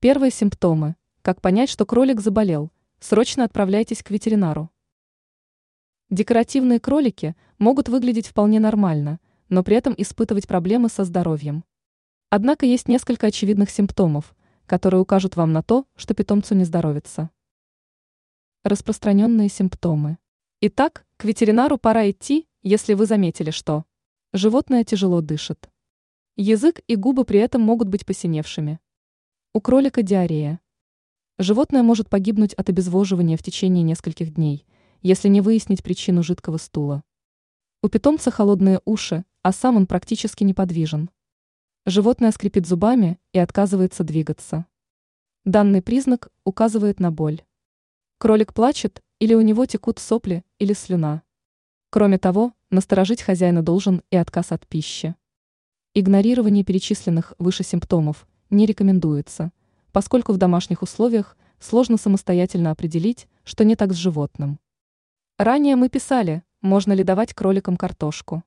Первые симптомы. Как понять, что кролик заболел? Срочно отправляйтесь к ветеринару. Декоративные кролики могут выглядеть вполне нормально, но при этом испытывать проблемы со здоровьем. Однако есть несколько очевидных симптомов, которые укажут вам на то, что питомцу не здоровится. Распространенные симптомы. Итак, к ветеринару пора идти, если вы заметили, что животное тяжело дышит. Язык и губы при этом могут быть посиневшими. У кролика диарея. Животное может погибнуть от обезвоживания в течение нескольких дней, если не выяснить причину жидкого стула. У питомца холодные уши, а сам он практически неподвижен. Животное скрипит зубами и отказывается двигаться. Данный признак указывает на боль. Кролик плачет или у него текут сопли или слюна. Кроме того, насторожить хозяина должен и отказ от пищи. Игнорирование перечисленных выше симптомов не рекомендуется, поскольку в домашних условиях сложно самостоятельно определить, что не так с животным. Ранее мы писали, можно ли давать кроликам картошку.